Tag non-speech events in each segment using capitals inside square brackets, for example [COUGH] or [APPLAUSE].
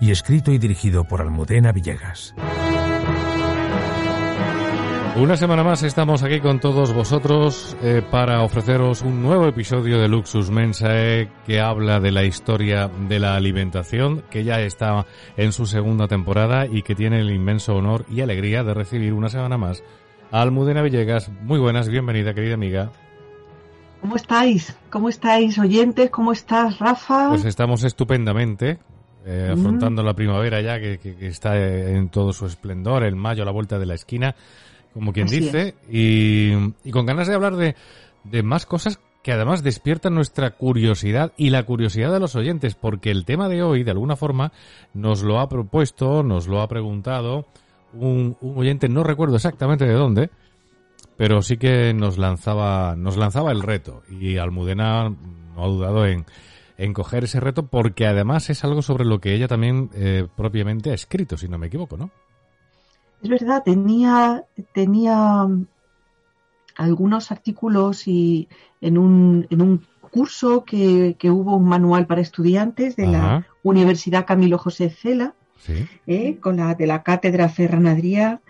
y escrito y dirigido por Almudena Villegas. Una semana más estamos aquí con todos vosotros eh, para ofreceros un nuevo episodio de Luxus Mensae que habla de la historia de la alimentación, que ya está en su segunda temporada y que tiene el inmenso honor y alegría de recibir una semana más a Almudena Villegas. Muy buenas, bienvenida querida amiga. ¿Cómo estáis? ¿Cómo estáis oyentes? ¿Cómo estás, Rafa? Pues estamos estupendamente. Eh, afrontando la primavera ya que, que, que, está en todo su esplendor, el mayo a la vuelta de la esquina, como quien Así dice, y, y, con ganas de hablar de, de más cosas que además despiertan nuestra curiosidad y la curiosidad de los oyentes, porque el tema de hoy, de alguna forma, nos lo ha propuesto, nos lo ha preguntado un, un oyente, no recuerdo exactamente de dónde, pero sí que nos lanzaba, nos lanzaba el reto y Almudena no ha dudado en, en coger ese reto porque además es algo sobre lo que ella también eh, propiamente ha escrito, si no me equivoco, ¿no? Es verdad, tenía, tenía algunos artículos y en un, en un curso que, que hubo un manual para estudiantes de Ajá. la Universidad Camilo José Cela, Sí. ¿eh? con la de la cátedra Ferran Adrià,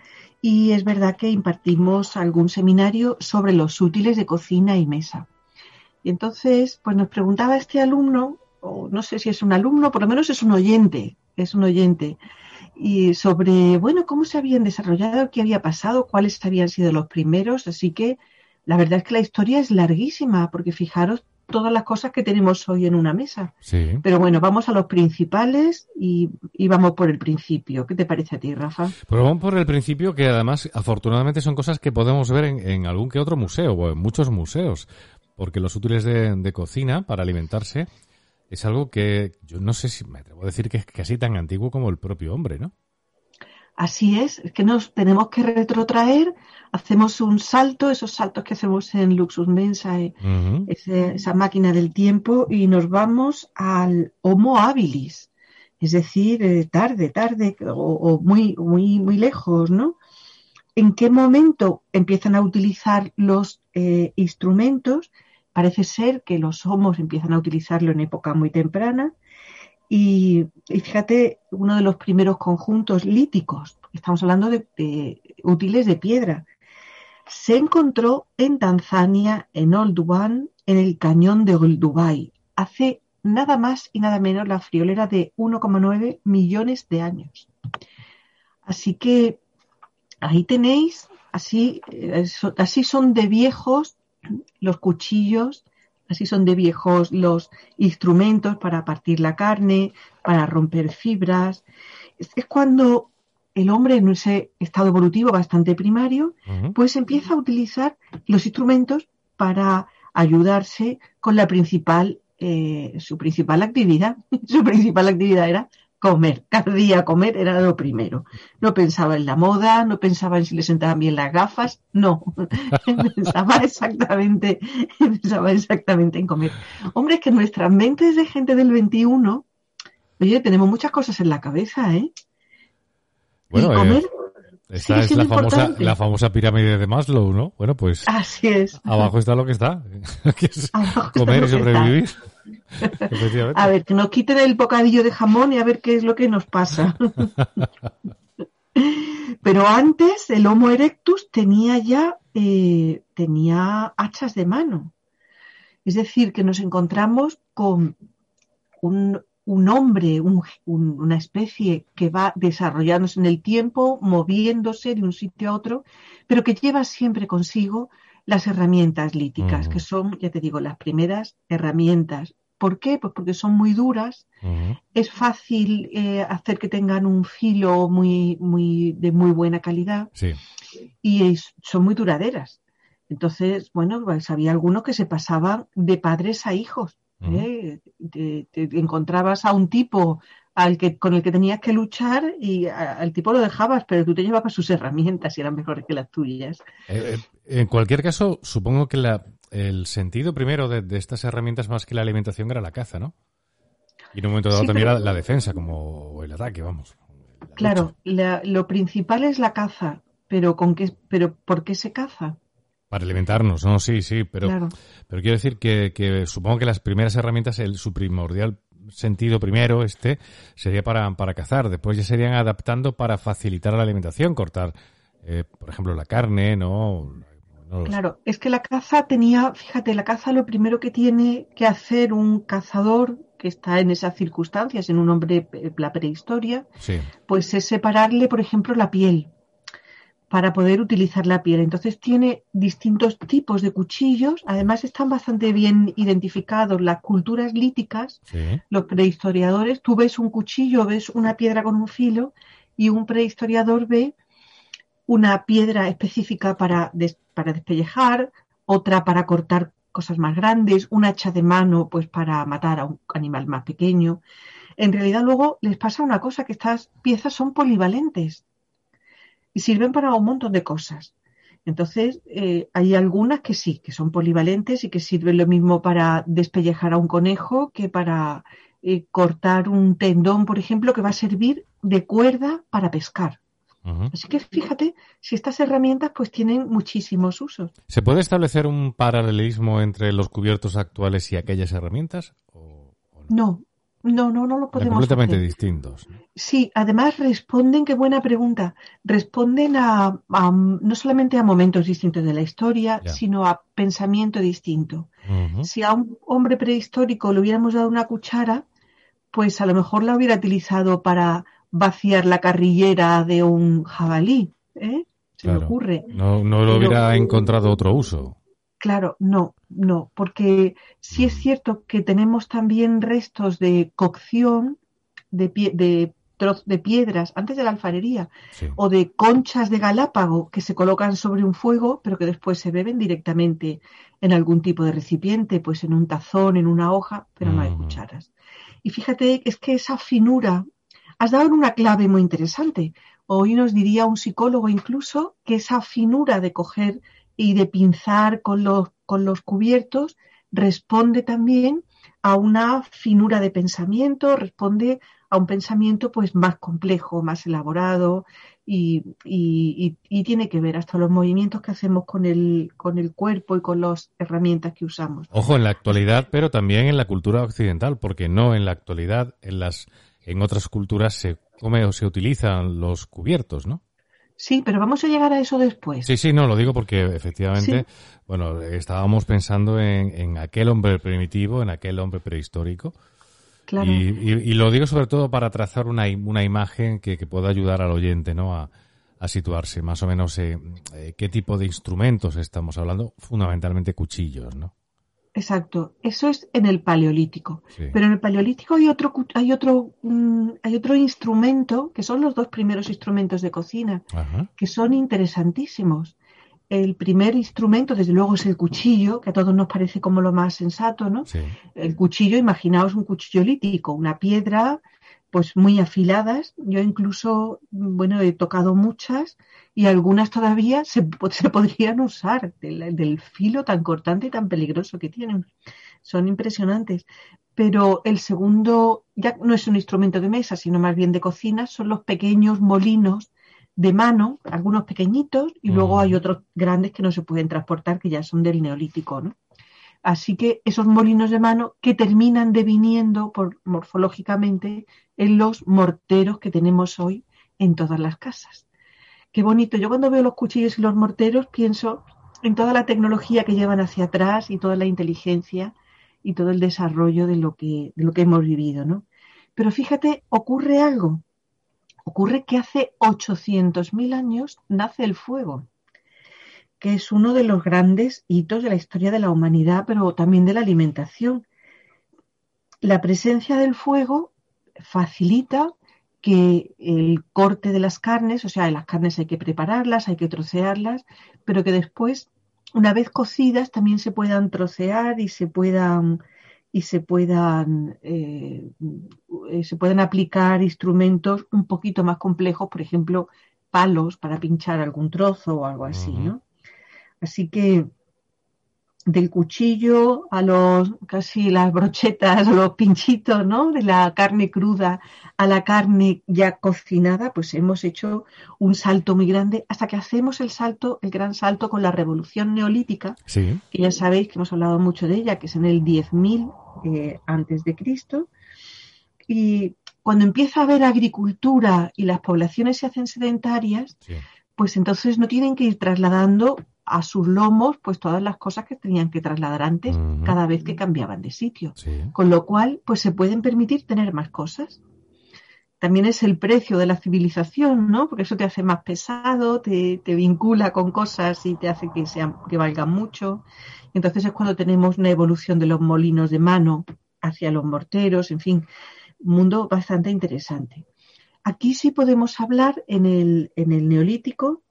y es verdad que impartimos algún seminario sobre los útiles de cocina y mesa. Y entonces, pues nos preguntaba este alumno, o no sé si es un alumno, por lo menos es un oyente, es un oyente, y sobre, bueno, cómo se habían desarrollado, qué había pasado, cuáles habían sido los primeros. Así que la verdad es que la historia es larguísima, porque fijaros todas las cosas que tenemos hoy en una mesa. Sí. Pero bueno, vamos a los principales y, y vamos por el principio. ¿Qué te parece a ti, Rafa? Pero vamos por el principio que además afortunadamente son cosas que podemos ver en, en algún que otro museo o en muchos museos, porque los útiles de, de cocina para alimentarse es algo que yo no sé si me atrevo a decir que es casi tan antiguo como el propio hombre, ¿no? Así es, es que nos tenemos que retrotraer, hacemos un salto, esos saltos que hacemos en Luxus Mensae, ese- esa máquina del tiempo, y nos vamos al Homo habilis, es decir, eh, tarde, tarde, o, o muy, muy, muy lejos, ¿no? ¿En qué momento empiezan a utilizar los eh, instrumentos? Parece ser que los homos empiezan a utilizarlo en época muy temprana. Y, fíjate, uno de los primeros conjuntos líticos, estamos hablando de, útiles de piedra, se encontró en Tanzania, en Olduban, en el cañón de Olduvai, hace nada más y nada menos la friolera de 1,9 millones de años. Así que ahí tenéis, así, eh, así son de viejos los cuchillos, así son de viejos los instrumentos para partir la carne, para romper fibras. Es, es cuando el hombre en ese estado evolutivo bastante primario, pues empieza a utilizar los instrumentos para ayudarse con la principal, eh, su principal actividad. [LAUGHS] Su principal actividad era comer. Cada día comer era lo primero. No pensaba en la moda, no pensaba en si le sentaban bien las gafas, no. [LAUGHS] pensaba exactamente, pensaba exactamente en comer. Hombre, es que nuestras mentes de gente del 21, oye, tenemos muchas cosas en la cabeza, ¿eh? Bueno, y eh, comer, esta es la famosa, importante. la famosa pirámide de Maslow, ¿no? Bueno, pues así es. abajo está lo que está, [LAUGHS] que es Abajo está comer y que está. A ver, que nos quiten el bocadillo de jamón y a ver qué es lo que nos pasa. [LAUGHS] Pero antes el Homo erectus tenía ya eh, tenía hachas de mano. Es decir, que nos encontramos con un, hombre, una especie que va desarrollándose en el tiempo, moviéndose de un sitio a otro, pero que lleva siempre consigo las herramientas líticas, que son, ya te digo, las primeras herramientas. ¿Por qué? Pues porque son muy duras, es fácil eh, hacer que tengan un filo muy, muy, de muy buena calidad y son muy duraderas. Entonces, bueno, pues había algunos que se pasaban de padres a hijos. ¿eh? te, encontrabas a un tipo al que, con el que tenías que luchar y al tipo lo dejabas, pero tú te llevabas sus herramientas y eran mejores que las tuyas. Eh, eh, en cualquier caso, supongo que la, el sentido primero de, estas herramientas más que la alimentación era la caza, ¿no? Y en un momento dado también la, defensa, como el ataque, vamos. Claro, lo principal es la caza, pero con qué, pero ¿por qué se caza? Para alimentarnos, no, sí, sí, pero, pero quiero decir que, supongo que las primeras herramientas, el, su primordial sentido primero, este, sería para, para cazar. Después ya serían adaptando para facilitar la alimentación, cortar, eh, por ejemplo, la carne, ¿no? claro, es que la caza tenía, fíjate, la caza lo primero que tiene que hacer un cazador que está en esas circunstancias, en un hombre, eh, la prehistoria, pues es separarle, por ejemplo, la piel para poder utilizar la piel. Entonces tiene distintos tipos de cuchillos, además están bastante bien identificados las culturas líticas, los prehistoriadores, tú ves un cuchillo, ves una piedra con un filo y un prehistoriador ve una piedra específica para, para despellejar, otra para cortar cosas más grandes, un hacha de mano pues para matar a un animal más pequeño. En realidad luego les pasa una cosa, que estas piezas son polivalentes y sirven para un montón de cosas. Entonces, eh, hay algunas que sí, que son polivalentes y que sirven lo mismo para despellejar a un conejo que para eh, cortar un tendón, por ejemplo, que va a servir de cuerda para pescar. Así que fíjate, si estas herramientas pues tienen muchísimos usos. ¿Se puede establecer un paralelismo entre los cubiertos actuales y aquellas herramientas? no? No, no, no lo podemos. completamente distintos. Sí, además responden, qué buena pregunta, responden a, no solamente a momentos distintos de la historia, sino a pensamiento distinto. Si a un hombre prehistórico le hubiéramos dado una cuchara, pues a lo mejor la hubiera utilizado para vaciar la carrillera de un jabalí. ¿eh? Se me ocurre. No, no lo hubiera encontrado otro uso. Claro, no, no, porque sí es cierto que tenemos también restos de cocción de, de, de piedras antes de la alfarería o de conchas de galápago que se colocan sobre un fuego pero que después se beben directamente en algún tipo de recipiente, pues en un tazón, en una hoja, pero no hay cucharas. Y fíjate, es que esa finura, has dado una clave muy interesante. Hoy nos diría un psicólogo incluso que esa finura de coger y de pinzar con los, con los cubiertos responde también a una finura de pensamiento, responde a un pensamiento pues más complejo, más elaborado y, y, tiene que ver hasta los movimientos que hacemos con el, con el cuerpo y con las herramientas que usamos. Ojo, en la actualidad, pero también en la cultura occidental, porque no en la actualidad, en las en otras culturas se come o se utilizan los cubiertos, ¿no? Sí, pero vamos a llegar a eso después. Sí, sí, no, lo digo porque efectivamente, bueno, estábamos pensando en, aquel hombre primitivo, en aquel hombre prehistórico. Claro. Y, lo digo sobre todo para trazar una, una imagen que, pueda ayudar al oyente, ¿no? A, situarse más o menos eh, eh, qué tipo de instrumentos estamos hablando, fundamentalmente cuchillos, ¿no? Exacto, eso es en el paleolítico. Pero en el paleolítico hay otro, hay otro, mm, hay otro instrumento que son los dos primeros instrumentos de cocina, que son interesantísimos. El primer instrumento, desde luego, es el cuchillo, que a todos nos parece como lo más sensato, ¿no? El cuchillo, imaginaos un cuchillo lítico, una piedra pues muy afiladas. Yo incluso, bueno, he tocado muchas y algunas todavía se, [LAUGHS] se podrían usar del, filo tan cortante y tan peligroso que tienen. Son impresionantes. Pero el segundo ya no es un instrumento de mesa, sino más bien de cocina, son los pequeños molinos de mano, algunos pequeñitos, y luego hay otros grandes que no se pueden transportar, que ya son del neolítico, ¿no? Así que esos molinos de mano que terminan deviniendo por, morfológicamente en los morteros que tenemos hoy en todas las casas. Qué bonito. Yo cuando veo los cuchillos y los morteros pienso en toda la tecnología que llevan hacia atrás y toda la inteligencia y todo el desarrollo de lo que, de lo que hemos vivido, ¿no? Pero fíjate, ocurre algo. Ocurre que hace 800.000 años nace el fuego, que es uno de los grandes hitos de la historia de la humanidad, pero también de la alimentación. La presencia del fuego facilita que el corte de las carnes, o sea, las carnes hay que prepararlas, hay que trocearlas, pero que después, una vez cocidas, también se puedan trocear y se puedan y se puedan eh, se puedan aplicar instrumentos un poquito más complejos, por ejemplo, palos para pinchar algún trozo o algo así, ¿no? Así que del cuchillo a los casi las brochetas los pinchitos, ¿no? De la carne cruda a la carne ya cocinada, pues hemos hecho un salto muy grande hasta que hacemos el salto, el gran salto con la revolución neolítica, Sí. que ya sabéis que hemos hablado mucho de ella, que es en el 10.000 eh, antes de Cristo. Y cuando empieza a haber agricultura y las poblaciones se hacen sedentarias, Sí. pues entonces no tienen que ir trasladando a sus lomos pues todas las cosas que tenían que trasladar antes cada vez que cambiaban de sitio. Sí. Con lo cual, pues se pueden permitir tener más cosas. También es el precio de la civilización, ¿no? Porque eso te hace más pesado, te, te vincula con cosas y te hace que sean, que valgan mucho. Entonces es cuando tenemos una evolución de los molinos de mano hacia los morteros, en fin, un mundo bastante interesante. Aquí sí podemos hablar en el, en el neolítico,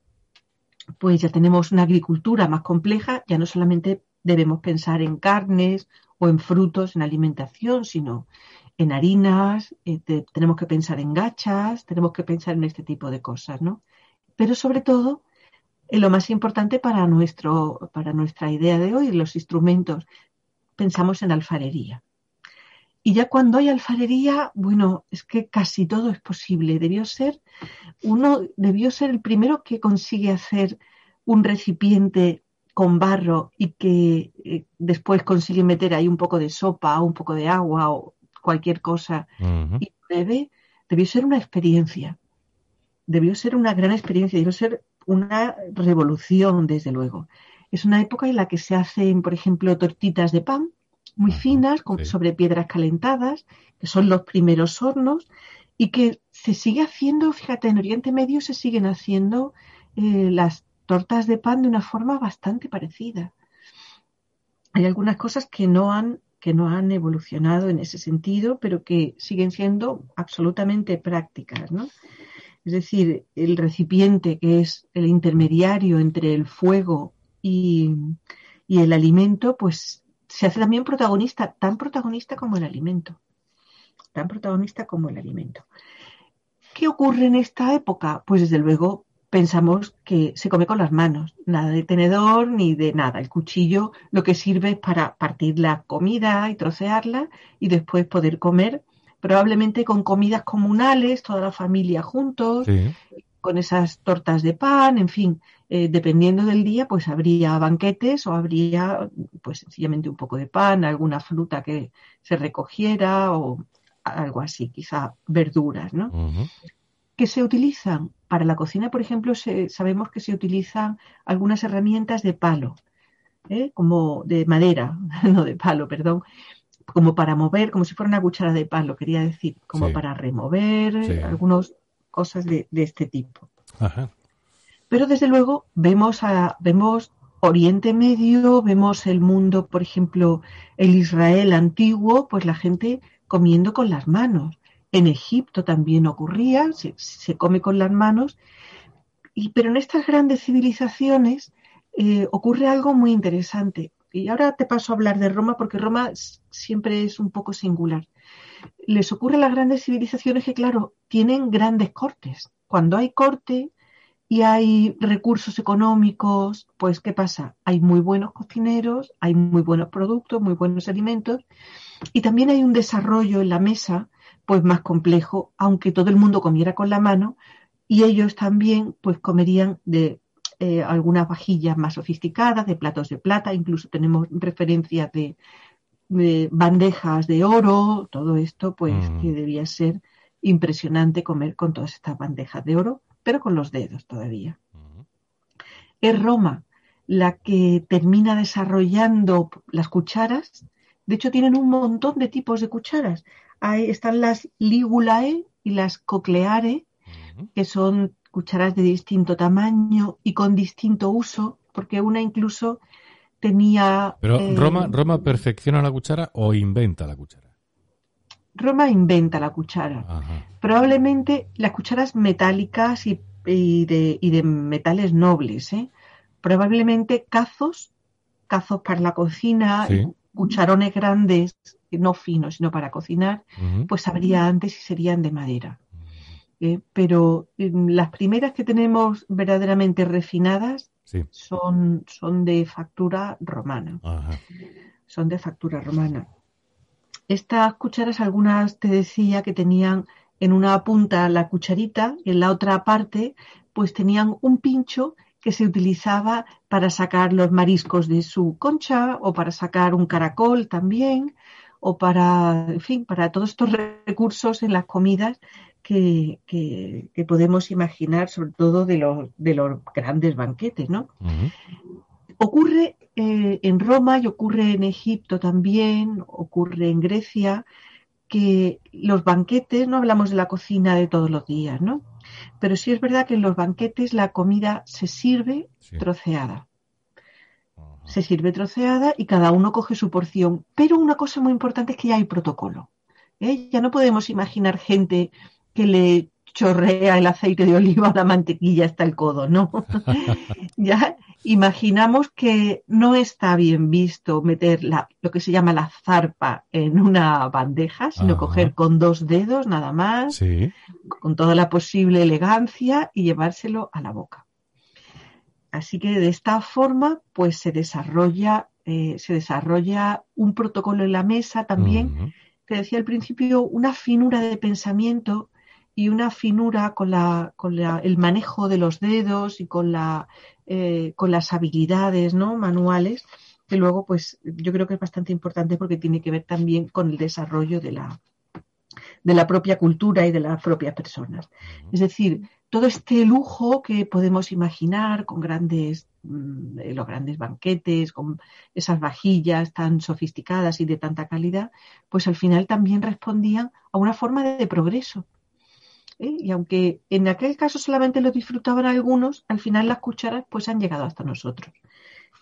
pues ya tenemos una agricultura más compleja, ya no solamente debemos pensar en carnes o en frutos, en alimentación, sino en harinas, eh, te- tenemos que pensar en gachas, tenemos que pensar en este tipo de cosas, ¿no? Pero sobre todo, en lo más importante para, nuestro, para nuestra idea de hoy, los instrumentos, pensamos en alfarería. Y ya cuando hay alfarería, bueno, es que casi todo es posible. Debió ser, uno debió ser el primero que consigue hacer un recipiente con barro y que eh, después consigue meter ahí un poco de sopa, un poco de agua o cualquier cosa y pruebe, debió ser una experiencia. Debió ser una gran experiencia, debió ser una revolución, desde luego. Es una época en la que se hacen, por ejemplo, tortitas de pan muy Ajá, finas, con- sí. sobre piedras calentadas, que son los primeros hornos, y que se sigue haciendo, fíjate, en Oriente Medio se siguen haciendo eh, las tortas de pan de una forma bastante parecida. Hay algunas cosas que no han que no han evolucionado en ese sentido, pero que siguen siendo absolutamente prácticas, ¿no? Es decir, el recipiente que es el intermediario entre el fuego y, y el alimento, pues se hace también protagonista, tan protagonista como el alimento, tan protagonista como el alimento. ¿Qué ocurre en esta época? Pues desde luego pensamos que se come con las manos, nada de tenedor ni de nada. El cuchillo lo que sirve es para partir la comida y trocearla y después poder comer, probablemente con comidas comunales, toda la familia juntos, Sí. Con esas tortas de pan, en fin, eh, dependiendo del día, pues habría banquetes o habría pues sencillamente un poco de pan, alguna fruta que se recogiera o algo así, quizá verduras, ¿no? Que se utilizan para la cocina, por ejemplo, se- sabemos que se utilizan algunas herramientas de palo, ¿eh? como de madera, [LAUGHS] no de palo, perdón, como para mover, como si fuera una cuchara de palo, quería decir, como Sí. para remover, Sí. algunas cosas de, de este tipo. Ajá. Pero desde luego vemos, a, vemos Oriente Medio, vemos el mundo, por ejemplo, el Israel antiguo, pues la gente comiendo con las manos. En Egipto también ocurría, se, se come con las manos, y, pero en estas grandes civilizaciones eh, ocurre algo muy interesante. Y ahora te paso a hablar de Roma porque Roma siempre es un poco singular. Les ocurre a las grandes civilizaciones que, claro, tienen grandes cortes. Cuando hay corte, y hay recursos económicos, pues ¿qué pasa? Hay muy buenos cocineros, hay muy buenos productos, muy buenos alimentos y también hay un desarrollo en la mesa pues más complejo, aunque todo el mundo comiera con la mano y ellos también pues comerían de eh, algunas vajillas más sofisticadas, de platos de plata, incluso tenemos referencias de, bandejas de oro, todo esto, pues Mm. que debía ser impresionante comer con todas estas bandejas de oro, pero con los dedos todavía. Ujú. Es Roma la que termina desarrollando las cucharas. De hecho, tienen un montón de tipos de cucharas. Ahí están las ligulae y las cocleare, Ujú. que son cucharas de distinto tamaño y con distinto uso, porque una incluso tenía... Pero eh, Roma, Roma perfecciona la cuchara o inventa la cuchara. Roma inventa la cuchara. Ajá. Probablemente las cucharas metálicas y, y de, y de metales nobles, ¿eh? Probablemente cazos, cazos para la cocina, Sí. cucharones grandes, no finos, sino para cocinar, pues habría antes y serían de madera. ¿Eh? Pero em, las primeras que tenemos verdaderamente refinadas Sí. son, son de factura romana Ajá. son de factura romana. Estas cucharas, algunas te decía que tenían en una punta la cucharita y en la otra parte, pues tenían un pincho que se utilizaba para sacar los mariscos de su concha o para sacar un caracol también o para, en fin, para todos estos recursos en las comidas que, que- que podemos imaginar, sobre todo de los, de los grandes banquetes, ¿no? Ocurre eh, en Roma y ocurre en Egipto también, ocurre en Grecia, que los banquetes, no hablamos de la cocina de todos los días, ¿no? Pero sí es verdad que en los banquetes la comida se sirve Sí. troceada. Ajá. Se sirve troceada y cada uno coge su porción. Pero una cosa muy importante es que ya hay protocolo. ¿eh? Ya no podemos imaginar gente que le chorrea el aceite de oliva a la mantequilla hasta el codo, ¿no? [LAUGHS] ya imaginamos que no está bien visto meter la- lo que se llama la zarpa en una bandeja, sino Ajá. coger con dos dedos nada más, Sí. con toda la posible elegancia y llevárselo a la boca. Así que de esta forma, pues se desarrolla, eh, se desarrolla un protocolo en la mesa también te decía al principio, una finura de pensamiento y una finura con, la, con la- el manejo de los dedos y con, la, eh, con las habilidades ¿no? manuales, que luego pues yo creo que es bastante importante porque tiene que ver también con el desarrollo de la, de la propia cultura y de las propias personas. Es decir, todo este lujo que podemos imaginar con grandes, mm, eh, los grandes banquetes, con esas vajillas tan sofisticadas y de tanta calidad, pues al final también respondían a una forma de, de progreso. ¿Eh? Y aunque en aquel caso solamente lo disfrutaban algunos, al final las cucharas pues han llegado hasta nosotros.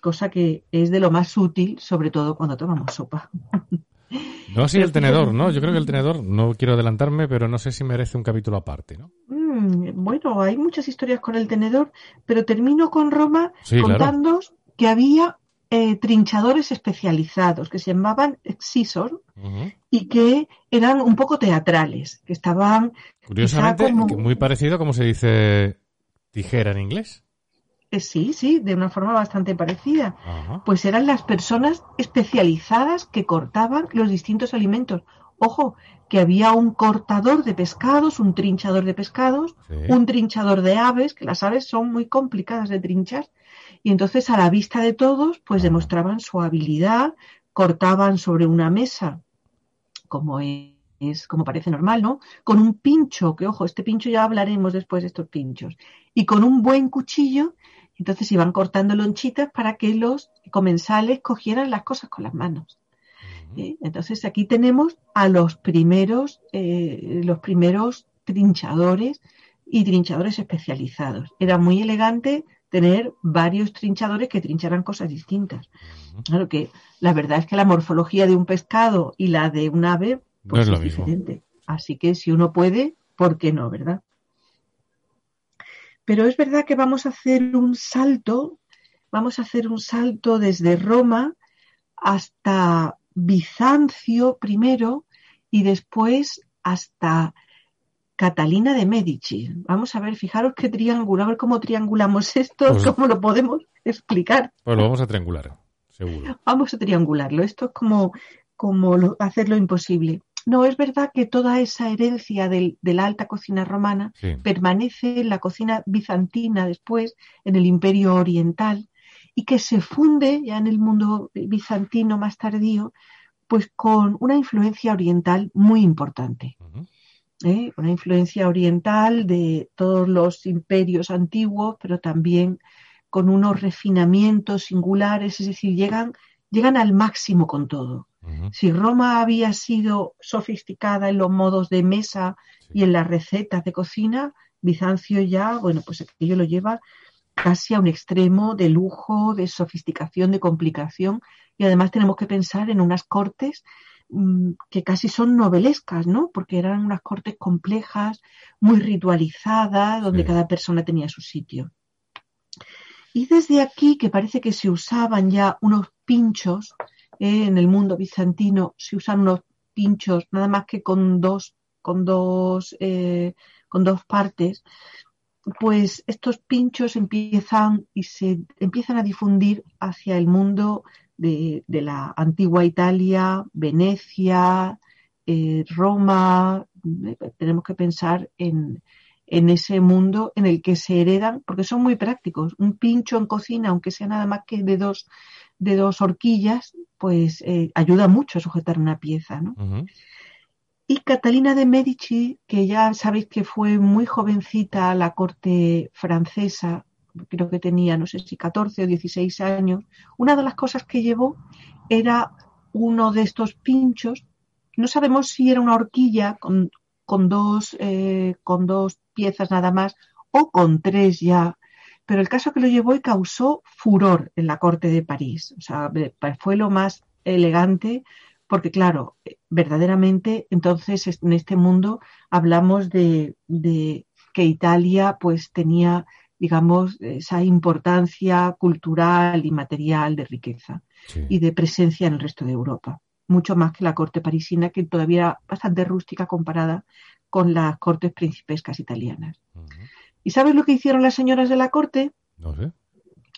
Cosa que es de lo más útil, sobre todo cuando tomamos sopa. No así Pero el tenedor, ¿no? Yo creo que el [LAUGHS] tenedor, no quiero adelantarme, pero no sé si merece un capítulo aparte, ¿no? Mm, bueno, hay muchas historias con el tenedor, pero termino con Roma Sí, claro. contándoos que había eh, trinchadores especializados que se llamaban excisor Ujú. y que eran un poco teatrales, que estaban, Curiosamente, como- muy parecido a como se dice tijera en inglés. eh, sí, sí, de una forma bastante parecida. Pues eran las personas especializadas que cortaban los distintos alimentos. Ojo, que había un cortador de pescados, un trinchador de pescados, Sí. un trinchador de aves, que las aves son muy complicadas de trinchar, y entonces a la vista de todos, pues demostraban su habilidad, cortaban sobre una mesa, como es, como parece normal, ¿no? Con un pincho, que ojo, este pincho ya hablaremos después de estos pinchos, y con un buen cuchillo, entonces iban cortando lonchitas para que los comensales cogieran las cosas con las manos. ¿eh? Entonces aquí tenemos a los primeros, eh, los primeros trinchadores y trinchadores especializados. Era muy elegante tener varios trinchadores que trincharan cosas distintas. Claro que la verdad es que la morfología de un pescado y la de un ave No pues es es diferente. Así que si uno puede, ¿por qué no, verdad? Pero es verdad que vamos a hacer un salto, vamos a hacer un salto desde Roma hasta Bizancio primero y después hasta Catalina de Medici. Vamos a ver, fijaros qué triángulo, a ver cómo triangulamos esto, Pues- cómo lo podemos explicar. Pues lo vamos a triangular, seguro. Vamos a triangularlo. Esto es como, como lo- hacer lo imposible. no, es verdad que toda esa herencia del- de la alta cocina romana Sí. permanece en la cocina bizantina después, en el imperio oriental, y que se funde ya en el mundo bizantino más tardío, pues con una influencia oriental muy importante. ¿Eh? Una influencia oriental de todos los imperios antiguos, pero también con unos refinamientos singulares, es decir, llegan, llegan al máximo con todo. Si Roma había sido sofisticada en los modos de mesa y en las recetas de cocina, Bizancio ya, bueno, pues aquello lo lleva casi a un extremo de lujo, de sofisticación, de complicación. Y además tenemos que pensar en unas cortes que casi son novelescas, ¿no? Porque eran unas cortes complejas, muy ritualizadas, donde Sí. cada persona tenía su sitio. Y desde aquí, que parece que se usaban ya unos pinchos, eh, en el mundo bizantino se usan unos pinchos nada más que con dos, con dos, eh, con dos partes, pues estos pinchos empiezan y se empiezan a difundir hacia el mundo de, de la antigua Italia, Venecia, eh, Roma. eh, Tenemos que pensar en, en ese mundo en el que se heredan, porque son muy prácticos. Un pincho en cocina, aunque sea nada más que de dos, de dos horquillas, pues eh, ayuda mucho a sujetar una pieza, ¿no? Y Catalina de Medici, que ya sabéis que fue muy jovencita a la corte francesa, creo que tenía, no sé si 14 o 16 años, una de las cosas que llevó era uno de estos pinchos, no sabemos si era una horquilla con, con dos, eh, con dos piezas nada más o con tres ya, pero el caso que lo llevó y causó furor en la corte de París. O sea, fue lo más elegante porque claro, verdaderamente entonces en este mundo hablamos de, de, que Italia pues tenía, digamos, esa importancia cultural y material de riqueza Sí. y de presencia en el resto de Europa, mucho más que la corte parisina que todavía era bastante rústica comparada con las cortes principescas italianas. ¿Y sabes lo que hicieron las señoras de la corte? No sé.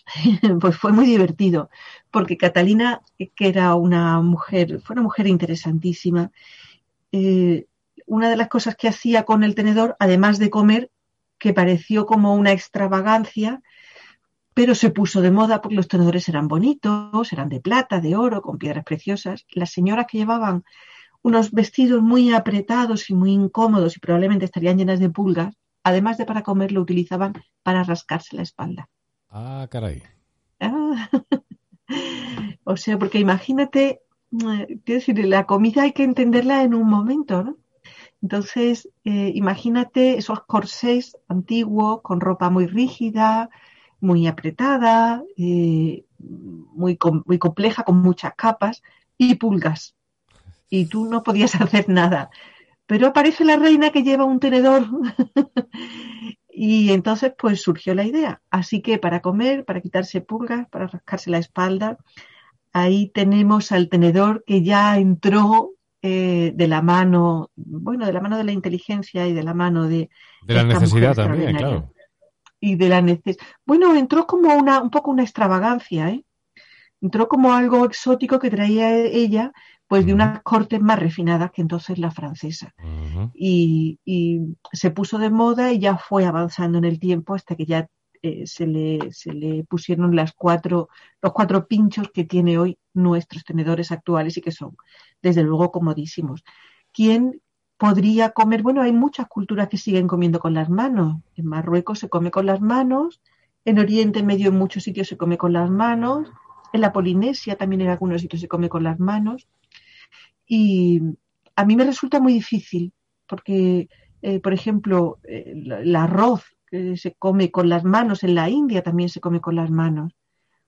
[LAUGHS] pues fue muy divertido, porque Catalina, que era una mujer, fue una mujer interesantísima, eh, una de las cosas que hacía con el tenedor, además de comer, que pareció como una extravagancia, pero se puso de moda porque los tenedores eran bonitos, eran de plata, de oro, con piedras preciosas. Las señoras que llevaban unos vestidos muy apretados y muy incómodos y probablemente estarían llenas de pulgas, además de para comer, lo utilizaban para rascarse la espalda. Ah, caray. Ah. [LAUGHS] o sea, porque imagínate, eh, quiero decir, la comida hay que entenderla en un momento, ¿no? Entonces, eh, imagínate esos corsés antiguos con ropa muy rígida, muy apretada, eh, muy, muy compleja, con muchas capas y pulgas. Y tú no podías [LAUGHS] hacer nada. Pero aparece la reina que lleva un tenedor [LAUGHS] y entonces pues surgió la idea. Así que para comer, para quitarse pulgas, para rascarse la espalda, ahí tenemos al tenedor que ya entró eh, de la mano, bueno, de la mano de la inteligencia y de la mano de... De la necesidad también, claro. Y de la necesidad. Bueno, entró como una, un poco una extravagancia, ¿eh? Entró como algo exótico que traía ella, pues de unas cortes más refinadas que entonces la francesa y, y se puso de moda y ya fue avanzando en el tiempo hasta que ya eh, se, le, se le pusieron las cuatro, los cuatro pinchos que tiene hoy nuestros tenedores actuales y que son, desde luego, comodísimos. ¿Quién podría comer? Bueno, hay muchas culturas que siguen comiendo con las manos. En Marruecos se come con las manos, en Oriente Medio en muchos sitios se come con las manos, en la Polinesia también en algunos sitios se come con las manos. Y a mí me resulta muy difícil porque, eh, por ejemplo, eh, el arroz que se come con las manos, en la India también se come con las manos.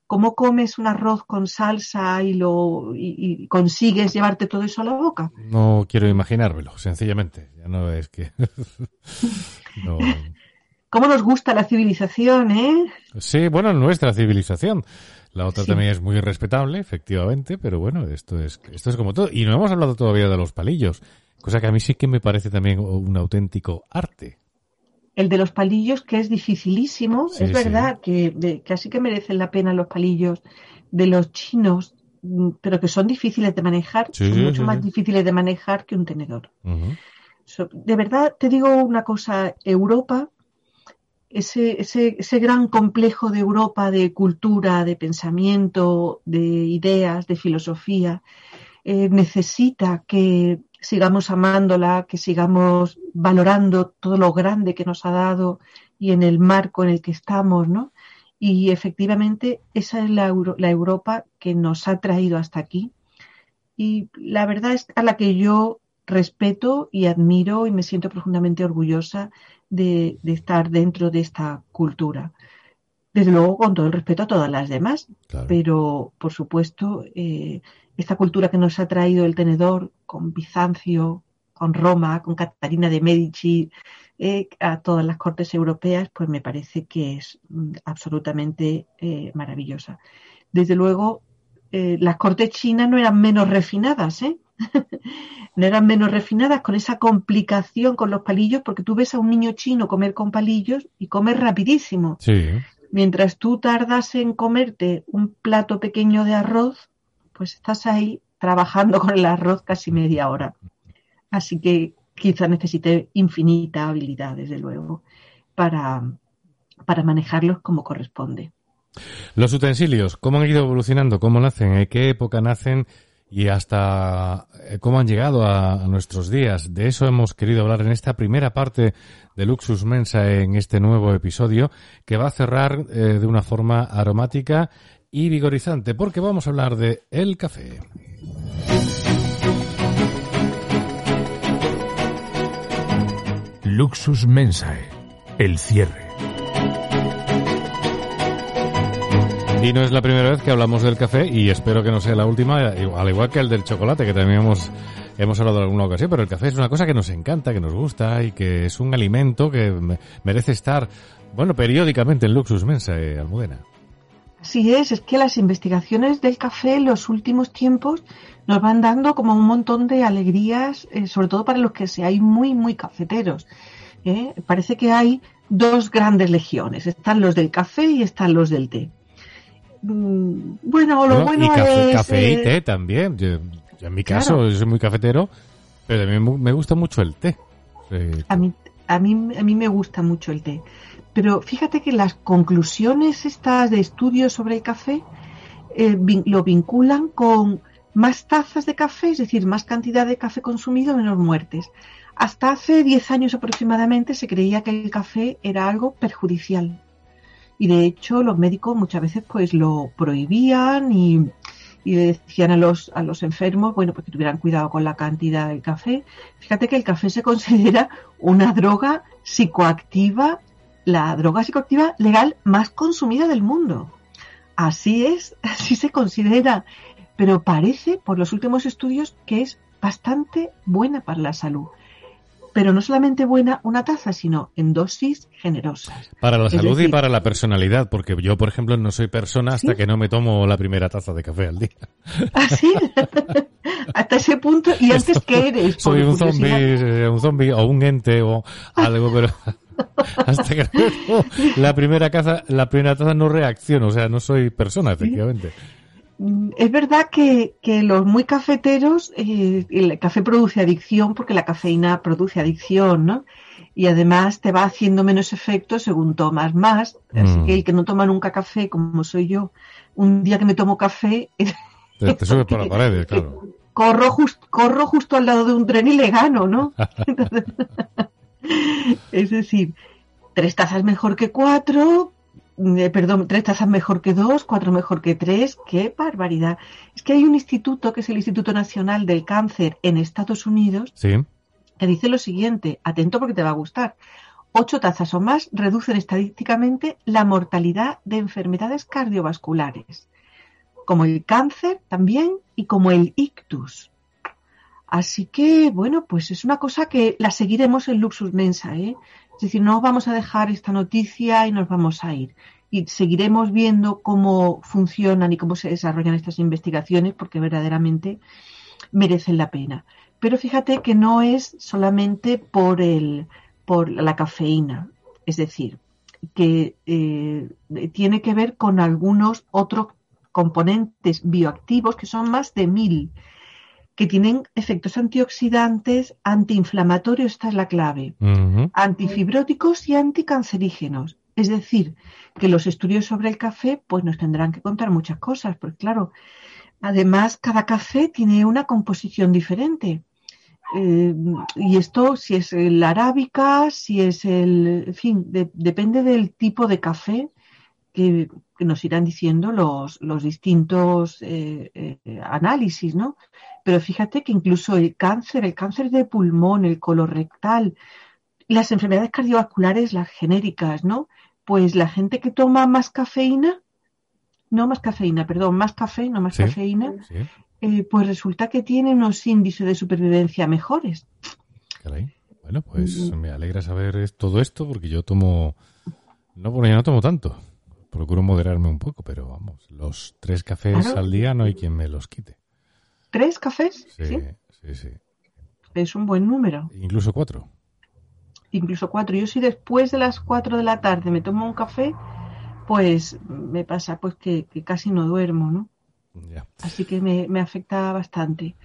¿Cómo comes un arroz con salsa y, lo, y, y consigues llevarte todo eso a la boca? No quiero imaginármelo, sencillamente. Ya no es que. [LAUGHS] no. ¿Cómo nos gusta la civilización, eh? Sí, bueno, nuestra civilización. La otra Sí. también es muy respetable, efectivamente, pero bueno, esto es, esto es como todo. Y no hemos hablado todavía de los palillos, cosa que a mí sí que me parece también un auténtico arte. El de los palillos, que es dificilísimo. Sí, es sí. verdad que casi que merecen la pena los palillos de los chinos, mm, pero que son difíciles de manejar, Sí, son mucho más difíciles de manejar que un tenedor. So- De verdad, te digo una cosa, Europa, ese, ese, ese gran complejo de Europa de cultura, de pensamiento, de ideas, de filosofía, eh, necesita que sigamos amándola, que sigamos valorando todo lo grande que nos ha dado y en el marco en el que estamos, ¿no? Y efectivamente esa es la, la Europa que nos ha traído hasta aquí y la verdad es a la que yo respeto y admiro y me siento profundamente orgullosa de estar dentro de esta cultura. Desde luego, con todo el respeto a todas las demás, Claro. pero por supuesto, eh, esta cultura que nos ha traído el tenedor con Bizancio, con Roma, con Catalina de Medici, eh, a todas las cortes europeas, pues me parece que es mm, absolutamente eh, maravillosa. Desde luego, las cortes chinas no eran menos refinadas, ¿eh? [LAUGHS] no eran menos refinadas con esa complicación con los palillos, porque tú ves a un niño chino comer con palillos y comer rapidísimo. Sí. Mientras tú tardas en comerte un plato pequeño de arroz, pues estás ahí trabajando con el arroz casi media hora. Así que quizá necesite infinita habilidad, desde luego, para, para manejarlos como corresponde. Los utensilios, ¿cómo han ido evolucionando? ¿Cómo nacen? ¿En qué época nacen? Y hasta eh, cómo han llegado a, nuestros días. De eso hemos querido hablar en esta primera parte de Luxus Mensa en este nuevo episodio que va a cerrar eh, de una forma aromática y vigorizante porque vamos a hablar de el café. Luxus Mensae, el cierre. Y no es la primera vez que hablamos del café y espero que no sea la última, al igual que el del chocolate, que también hemos, hemos hablado en alguna ocasión, pero el café es una cosa que nos encanta, que nos gusta y que es un alimento que me- merece estar, bueno, periódicamente en Luxus Mensa, eh, Almudena. Así es, es que las investigaciones del café en los últimos tiempos nos van dando como un montón de alegrías, eh, sobre todo para los que seáis muy, muy cafeteros. ¿eh? Parece que hay dos grandes legiones, están los del café y están los del té. Mm, Bueno, lo Bueno, bueno y café, es... café y eh, té también. Yo, yo en mi caso, Claro. yo soy muy cafetero, pero también me gusta mucho el té. Eh, A mí, a mí, a mí me gusta mucho el té. Pero fíjate que las conclusiones estas de estudios sobre el café eh, vin- lo vinculan con más tazas de café, es decir, más cantidad de café consumido, menos muertes. Hasta hace 10 años aproximadamente se creía que el café era algo perjudicial. Y de hecho los médicos muchas veces pues lo prohibían y, decían a los, a los enfermos, bueno, pues que tuvieran cuidado con la cantidad del café. Fíjate que el café se considera una droga psicoactiva, la droga psicoactiva legal más consumida del mundo. Así es, [LAUGHS] así se considera. Pero parece, por los últimos estudios, que es bastante buena para la salud. Pero no solamente buena una taza, sino en dosis generosas. para la Es salud y para la personalidad, porque yo, por ejemplo, no soy persona hasta ¿Sí? que no me tomo la primera taza de café al día. Así, [LAUGHS] hasta ese punto. ¿Y antes qué eres? Soy un zombie, eh, un zombie o un ente o algo, pero [LAUGHS] hasta que no la primera caza, la primera taza no reacciono, o sea, no soy persona, efectivamente. Es verdad que, que los muy cafeteros, eh, el café produce adicción porque la cafeína produce adicción, ¿no? Y además te va haciendo menos efecto según tomas más. Así Mm. que el que no toma nunca café, como soy yo, un día que me tomo café, Te, te subes por las [LAUGHS] paredes, claro. corro, corro justo al lado de un tren y le gano, ¿no? Entonces, [LAUGHS] [LAUGHS] es decir, tres tazas mejor que cuatro, perdón, tres tazas mejor que dos, cuatro mejor que tres, qué barbaridad. Es que hay un instituto, que es el Instituto Nacional del Cáncer en Estados Unidos, Sí. que dice lo siguiente, atento porque te va a gustar. Ocho tazas o más reducen estadísticamente la mortalidad de enfermedades cardiovasculares, como el cáncer también y como el ictus. Así que, bueno, pues es una cosa que la seguiremos en Luxus Mensa, ¿eh? Es decir, no vamos a dejar esta noticia y nos vamos a ir. Y seguiremos viendo cómo funcionan y cómo se desarrollan estas investigaciones porque verdaderamente merecen la pena. Pero fíjate que no es solamente por el, por la cafeína. Es decir, que eh, tiene que ver con algunos otros componentes bioactivos, que son más de mil, que tienen efectos antioxidantes, antiinflamatorios, esta es la clave, antifibróticos y anticancerígenos. Es decir, que los estudios sobre el café pues nos tendrán que contar muchas cosas, porque claro, además cada café tiene una composición diferente. Eh, y esto, si es el arábica, si es el, en fin, depende del tipo de café que, nos irán diciendo los, los distintos eh, eh, análisis, ¿no? Pero fíjate que incluso el cáncer, el cáncer de pulmón, el colorectal, las enfermedades cardiovasculares, las genéricas, ¿no? Pues la gente que toma más cafeína, no más cafeína, perdón, más café, no más cafeína, eh, pues resulta que tiene unos índices de supervivencia mejores. Bueno, pues me alegra saber todo esto porque yo tomo, no, porque yo no tomo tanto. Procuro moderarme un poco, pero vamos, los tres cafés al día no hay quien me los quite. ¿Tres cafés? Sí, sí, sí. Es un buen número. Incluso cuatro. Incluso cuatro. Yo si después de las cuatro de la tarde me tomo un café, pues me pasa pues que, casi no duermo, ¿no? Así que me, afecta bastante.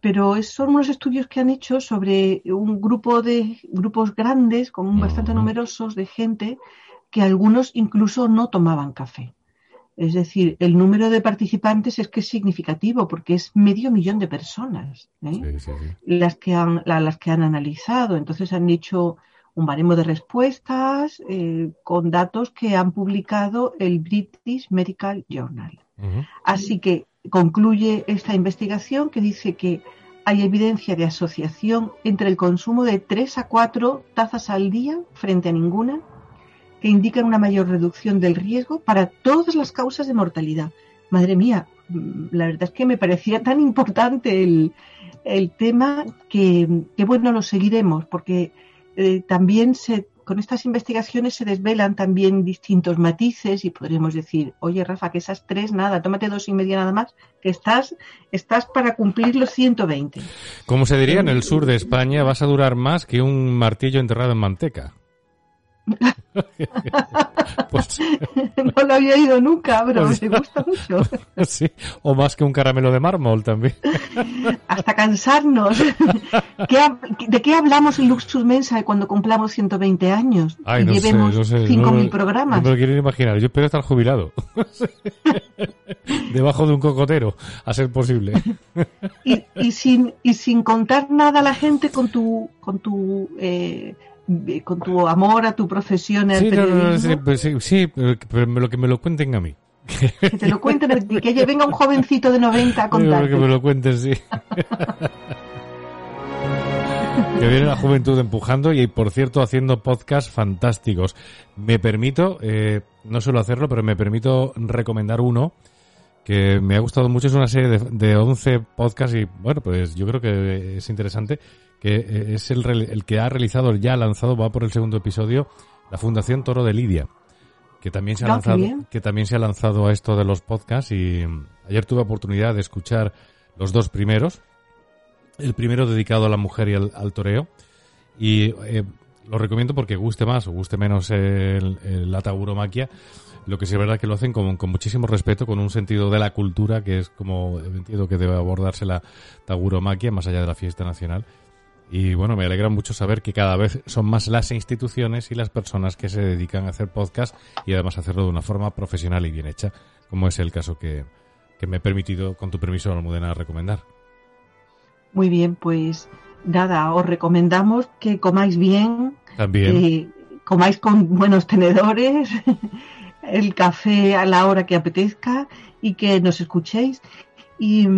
Pero son unos estudios que han hecho sobre un grupo de grupos grandes, con bastante numerosos de gente, que algunos incluso no tomaban café. Es decir, el número de participantes es que es significativo porque es medio millón de personas ¿eh? Las, que han, las que han analizado. Entonces han hecho un baremo de respuestas eh, con datos que han publicado el British Medical Journal. Así que concluye esta investigación que dice que hay evidencia de asociación entre el consumo de 3 a 4 tazas al día frente a ninguna que indican una mayor reducción del riesgo para todas las causas de mortalidad. Madre mía, la verdad es que me parecía tan importante el, tema que, bueno, lo seguiremos, porque eh, también se, con estas investigaciones se desvelan también distintos matices y podríamos decir, oye Rafa, que esas tres, nada, tómate dos y media nada más, que estás, estás para cumplir los 120. Como se diría en el sur de España, vas a durar más que un martillo enterrado en manteca. [LAUGHS] Pues no lo había ido nunca, pero pues me gusta mucho. [LAUGHS] Sí, o más que un caramelo de mármol también. [LAUGHS] Hasta cansarnos. ¿De qué hablamos en Luxus Mensa cuando cumplamos 120 años? y llevemos 5.000 programas. No me lo quiero imaginar. Yo espero estar jubilado. Debajo de un cocotero, a ser posible. Y, sin, y sin contar nada a la gente con tu, con tu eh, con tu amor a tu profesión. Sí, no, sí, pues sí, pero lo que me lo cuenten a mí. Que te lo cuenten, que venga un jovencito de 90 a [LAUGHS] contarte. Que me lo cuenten, sí. [LAUGHS] que viene la juventud empujando y, por cierto, haciendo podcasts fantásticos. Me permito, eh, no suelo hacerlo, pero me permito recomendar uno que me ha gustado mucho. Es una serie de, de 11 podcasts y, bueno, pues yo creo que es interesante que eh, es el, el que ha realizado, ya ha lanzado, va por el segundo episodio, la Fundación Toro de Lidia, que también se ha ah, lanzado, que también se ha lanzado a esto de los podcasts y mm, ayer tuve oportunidad de escuchar los dos primeros, el primero dedicado a la mujer y al, toreo y eh, lo recomiendo porque guste más o guste menos la tauromaquia, lo que sí es verdad que lo hacen con, con, muchísimo respeto, con un sentido de la cultura, que es como entiendo que debe abordarse la tauromaquia, más allá de la fiesta nacional. Y bueno, me alegra mucho saber que cada vez son más las instituciones y las personas que se dedican a hacer podcast y además hacerlo de una forma profesional y bien hecha, como es el caso que, me he permitido, con tu permiso, Almudena, recomendar. Muy bien, pues nada, os recomendamos que comáis bien, También. comáis con buenos tenedores, [LAUGHS] el café a la hora que apetezca y que nos escuchéis. Y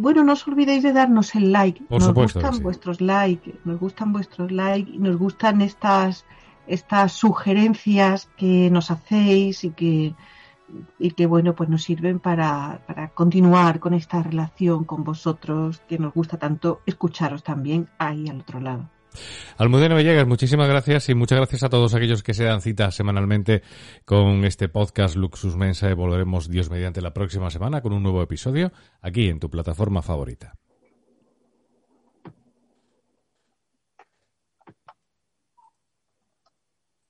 bueno, no os olvidéis de darnos el like. nos gustan vuestros likes, nos gustan vuestros likes, nos gustan estas estas sugerencias que nos hacéis y que y que bueno pues nos sirven para, para continuar con esta relación con vosotros que nos gusta tanto escucharos también ahí al otro lado. Almudena Villegas, muchísimas gracias y muchas gracias a todos aquellos que se dan cita semanalmente con este podcast Luxus Mensa y volveremos Dios mediante la próxima semana con un nuevo episodio aquí en tu plataforma favorita.